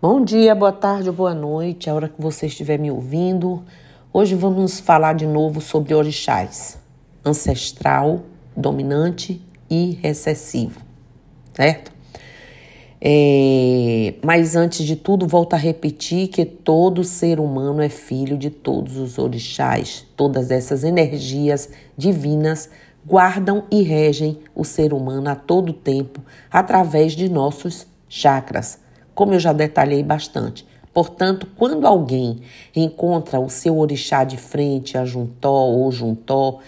Bom dia, boa tarde, boa noite, a hora que você estiver me ouvindo. Hoje vamos falar de novo sobre orixás, ancestral, dominante e recessivo, certo? É, mas antes de tudo, volto a repetir que todo ser humano é filho de todos os orixás. Todas essas energias divinas guardam e regem o ser humano a todo tempo através de nossos chakras como eu já detalhei bastante. Portanto, quando alguém encontra o seu orixá de frente, a juntó ou juntó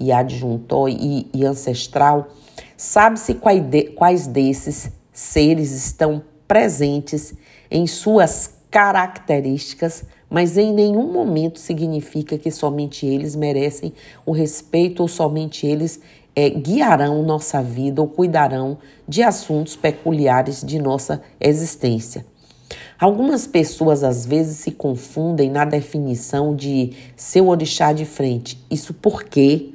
e adjuntó e, e ancestral, sabe-se quais desses seres estão presentes em suas características, mas em nenhum momento significa que somente eles merecem o respeito ou somente eles é, guiarão nossa vida ou cuidarão de assuntos peculiares de nossa existência. Algumas pessoas às vezes se confundem na definição de seu orixá de frente. Isso porque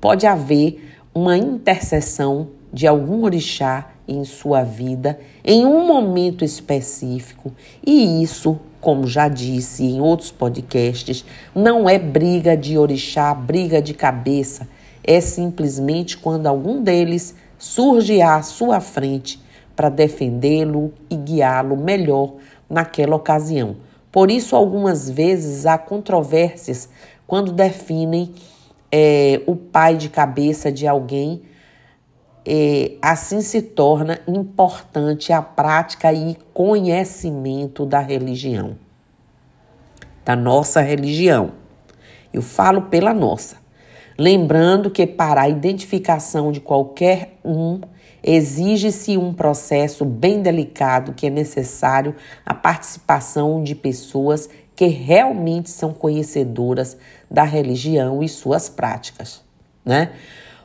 pode haver uma intercessão de algum orixá em sua vida em um momento específico, e isso, como já disse em outros podcasts, não é briga de orixá, briga de cabeça, é simplesmente quando algum deles surge à sua frente para defendê-lo e guiá-lo melhor naquela ocasião. Por isso, algumas vezes há controvérsias quando definem é, o pai de cabeça de alguém. É, assim se torna importante a prática e conhecimento da religião, da nossa religião. Eu falo pela nossa. Lembrando que para a identificação de qualquer um exige-se um processo bem delicado que é necessário a participação de pessoas que realmente são conhecedoras da religião e suas práticas, né?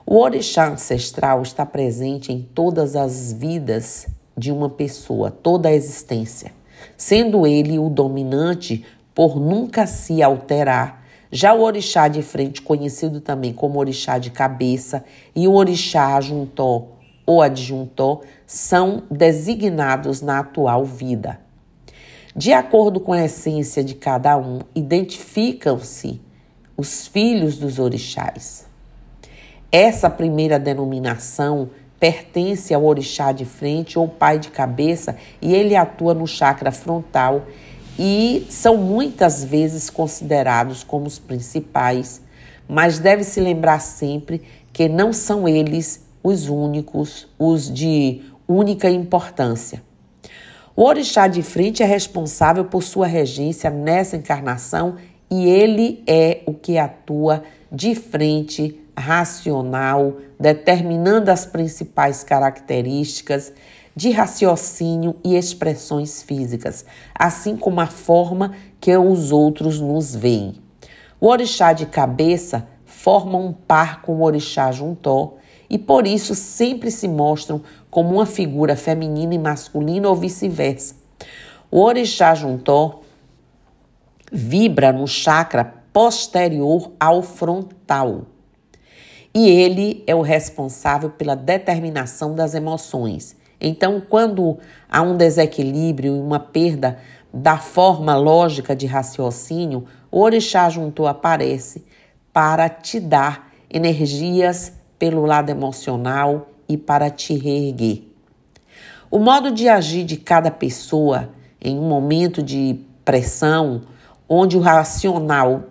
O orixá ancestral está presente em todas as vidas de uma pessoa, toda a existência, sendo ele o dominante por nunca se alterar já o orixá de frente, conhecido também como orixá de cabeça, e o orixá ajuntó ou adjuntó, são designados na atual vida. De acordo com a essência de cada um, identificam-se os filhos dos orixás. Essa primeira denominação pertence ao orixá de frente ou pai de cabeça e ele atua no chakra frontal e são muitas vezes considerados como os principais, mas deve-se lembrar sempre que não são eles os únicos, os de única importância. O orixá de frente é responsável por sua regência nessa encarnação e ele é o que atua de frente, racional, determinando as principais características de raciocínio e expressões físicas, assim como a forma que os outros nos veem. O orixá de cabeça forma um par com o orixá juntó e por isso sempre se mostram como uma figura feminina e masculina ou vice-versa. O orixá juntó vibra no chakra posterior ao frontal. E ele é o responsável pela determinação das emoções então, quando há um desequilíbrio e uma perda da forma lógica de raciocínio, o orixá junto aparece para te dar energias pelo lado emocional e para te reerguer. O modo de agir de cada pessoa em um momento de pressão, onde o racional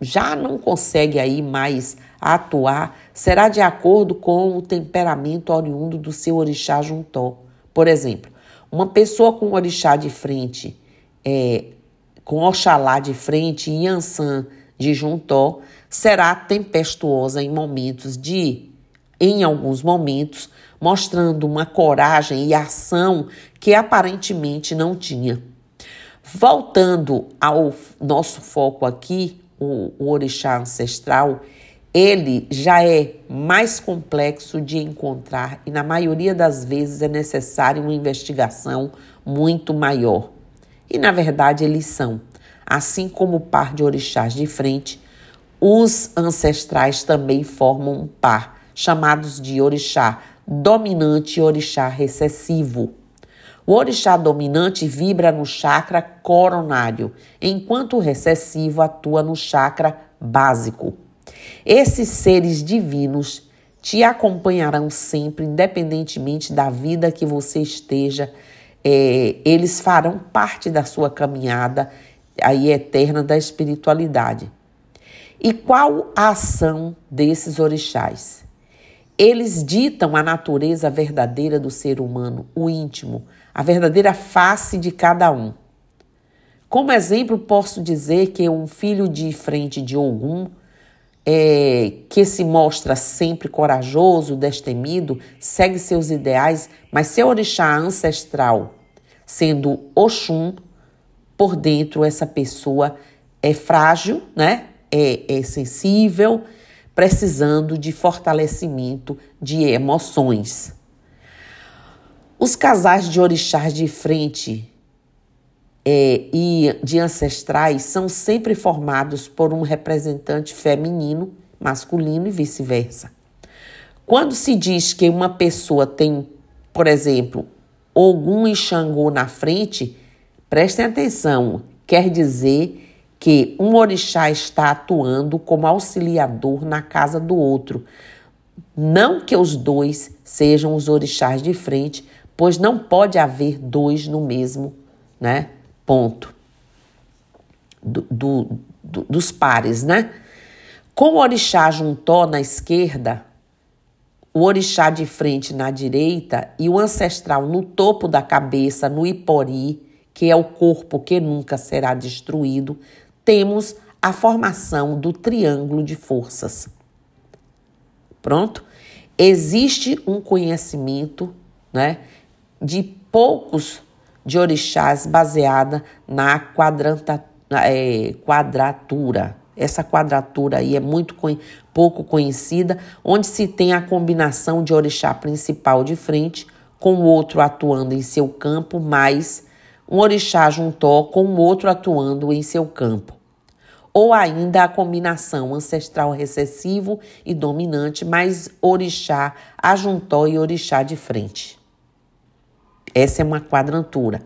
já não consegue aí mais atuar, será de acordo com o temperamento oriundo do seu orixá juntó. Por exemplo, uma pessoa com orixá de frente, é, com Oxalá de frente e Yansan de juntó, será tempestuosa em momentos de, em alguns momentos, mostrando uma coragem e ação que aparentemente não tinha. Voltando ao nosso foco aqui, o, o orixá ancestral, ele já é mais complexo de encontrar e, na maioria das vezes, é necessária uma investigação muito maior. E, na verdade, eles são. Assim como o par de orixás de frente, os ancestrais também formam um par, chamados de orixá dominante e orixá recessivo. O orixá dominante vibra no chakra coronário, enquanto o recessivo atua no chakra básico. Esses seres divinos te acompanharão sempre, independentemente da vida que você esteja. É, eles farão parte da sua caminhada aí eterna da espiritualidade. E qual a ação desses orixás? Eles ditam a natureza verdadeira do ser humano, o íntimo, a verdadeira face de cada um. Como exemplo, posso dizer que um filho de frente de Ogum, é, que se mostra sempre corajoso, destemido, segue seus ideais, mas seu orixá ancestral, sendo Oxum, por dentro essa pessoa é frágil, né? é, é sensível, precisando de fortalecimento de emoções. Os casais de orixás de frente é, e de ancestrais são sempre formados por um representante feminino, masculino e vice-versa. Quando se diz que uma pessoa tem, por exemplo, e Xangô na frente, prestem atenção, quer dizer que um orixá está atuando como auxiliador na casa do outro. Não que os dois sejam os orixás de frente, pois não pode haver dois no mesmo né, ponto do, do, do, dos pares, né? Com o orixá juntó na esquerda, o orixá de frente na direita e o ancestral no topo da cabeça, no ipori, que é o corpo que nunca será destruído, temos a formação do triângulo de forças. Pronto? Existe um conhecimento né, de poucos de orixás baseada na quadranta, é, quadratura. Essa quadratura aí é muito pouco conhecida, onde se tem a combinação de orixá principal de frente com o outro atuando em seu campo, mais um orixá juntó com o outro atuando em seu campo ou ainda a combinação ancestral recessivo e dominante, mais orixá, ajuntó e orixá de frente. Essa é uma quadrantura.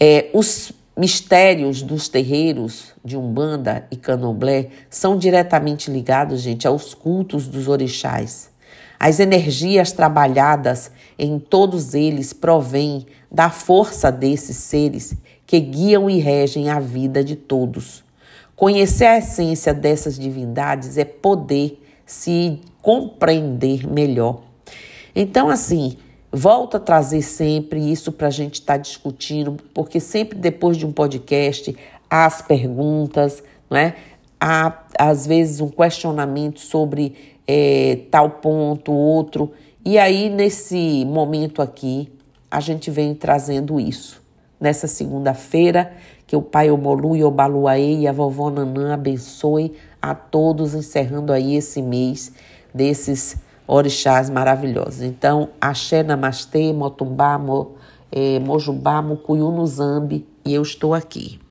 É, os mistérios dos terreiros de Umbanda e Candomblé são diretamente ligados, gente, aos cultos dos orixás. As energias trabalhadas em todos eles provêm da força desses seres que guiam e regem a vida de todos. Conhecer a essência dessas divindades é poder se compreender melhor. Então, assim, volta a trazer sempre isso para a gente estar tá discutindo, porque sempre depois de um podcast há as perguntas, não é? há às vezes um questionamento sobre é, tal ponto, outro. E aí, nesse momento aqui, a gente vem trazendo isso. Nessa segunda-feira, que o pai Omolu e Obaluaê e a vovó Nanã abençoe a todos, encerrando aí esse mês desses orixás maravilhosos. Então, Axé Namastê, Motumbá, Mo, eh, Mojubá, Mucuyu e eu estou aqui.